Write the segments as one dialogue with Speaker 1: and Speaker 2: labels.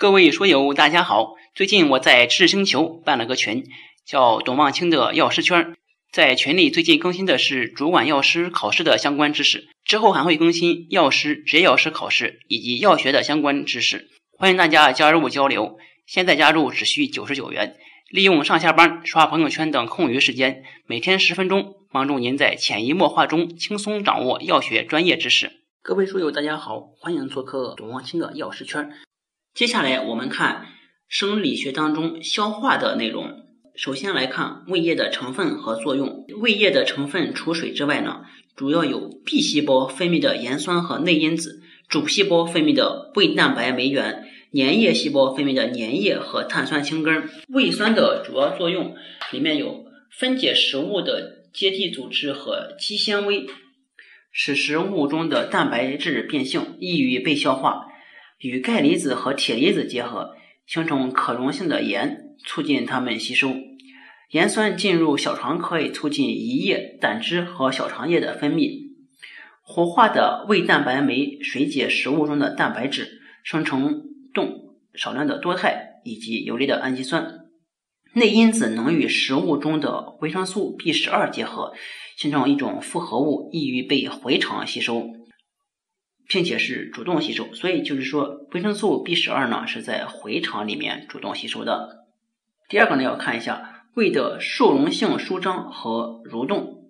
Speaker 1: 各位书友，大家好！最近我在知识星球办了个群，叫“董望清的药师圈”。在群里最近更新的是主管药师考试的相关知识，之后还会更新药师、职业药师考试以及药学的相关知识。欢迎大家加入交流。现在加入只需九十九元，利用上下班、刷朋友圈等空余时间，每天十分钟，帮助您在潜移默化中轻松掌握药学专业知识。各位书友，大家好，欢迎做客董望清的药师圈。接下来我们看生理学当中消化的内容。首先来看胃液的成分和作用。胃液的成分除水之外呢，主要有 B 细胞分泌的盐酸和内因子，主细胞分泌的胃蛋白酶原，粘液细胞分泌的粘液和碳酸氢根。胃酸的主要作用里面有分解食物的结缔组织和肌纤维，使食物中的蛋白质变性，易于被消化。与钙离子和铁离子结合，形成可溶性的盐，促进它们吸收。盐酸进入小肠可以促进胰液、胆汁和小肠液的分泌。活化的胃蛋白酶水解食物中的蛋白质，生成动少量的多肽以及有利的氨基酸。内因子能与食物中的维生素 B 十二结合，形成一种复合物，易于被回肠吸收。并且是主动吸收，所以就是说，维生素 B 十二呢是在回肠里面主动吸收的。第二个呢，要看一下胃的受容性舒张和蠕动。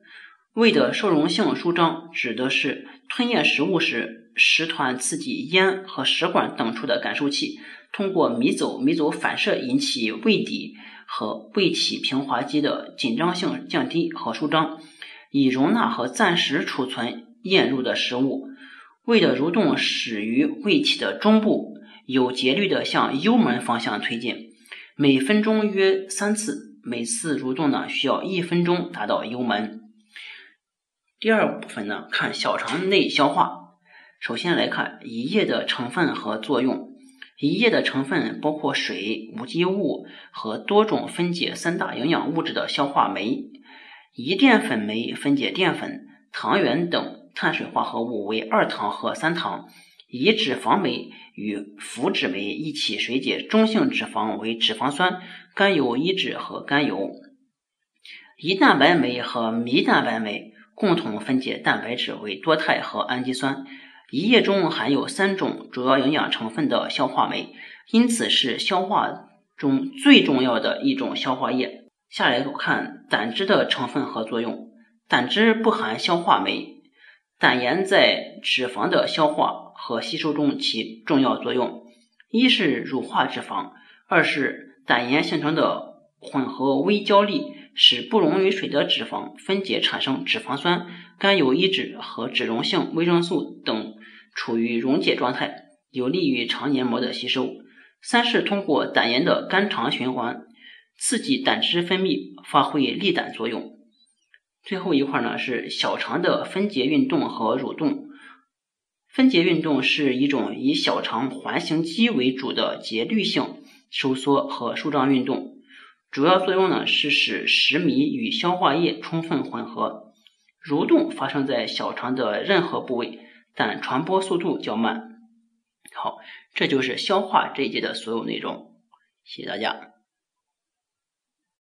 Speaker 1: 胃的受容性舒张指的是吞咽食物时，食团刺激咽和食管等处的感受器，通过迷走迷走反射引起胃底和胃体平滑肌的紧张性降低和舒张，以容纳和暂时储存咽入的食物。胃的蠕动始于胃体的中部，有节律的向幽门方向推进，每分钟约三次，每次蠕动呢需要一分钟达到幽门。第二部分呢，看小肠内消化。首先来看胰液的成分和作用。胰液的成分包括水、无机物和多种分解三大营养物质的消化酶。胰淀粉酶分解淀粉、糖原等。碳水化合物为二糖和三糖，胰脂肪酶与麸脂酶一起水解中性脂肪为脂肪酸、甘油一酯和甘油。胰蛋白酶和胰蛋白酶共同分解蛋白质为多肽和氨基酸。胰液中含有三种主要营养成分的消化酶，因此是消化中最重要的一种消化液。下来看胆汁的成分和作用。胆汁不含消化酶。胆盐在脂肪的消化和吸收中起重要作用，一是乳化脂肪，二是胆盐形成的混合微胶粒使不溶于水的脂肪分解产生脂肪酸、甘油一酯和脂溶性维生素等处于溶解状态，有利于肠黏膜的吸收。三是通过胆盐的肝肠循环，刺激胆汁分泌，发挥利胆作用。最后一块呢是小肠的分解运动和蠕动。分解运动是一种以小肠环形肌为主的节律性收缩和舒张运动，主要作用呢是使食糜与消化液充分混合。蠕动发生在小肠的任何部位，但传播速度较慢。好，这就是消化这一节的所有内容。谢谢大家。